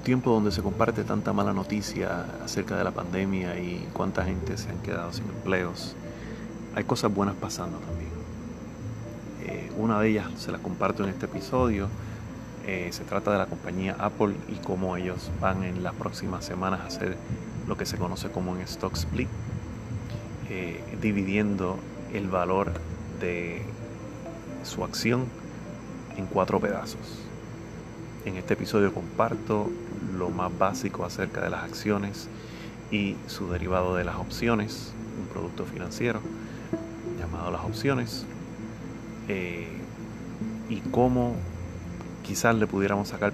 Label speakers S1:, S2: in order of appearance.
S1: tiempo donde se comparte tanta mala noticia acerca de la pandemia y cuánta gente se han quedado sin empleos, hay cosas buenas pasando también. Eh, una de ellas se la comparto en este episodio. Eh, se trata de la compañía Apple y cómo ellos van en las próximas semanas a hacer lo que se conoce como un stock split, eh, dividiendo el valor de su acción en cuatro pedazos. En este episodio comparto lo más básico acerca de las acciones y su derivado de las opciones, un producto financiero llamado las opciones, eh, y cómo quizás le pudiéramos sacar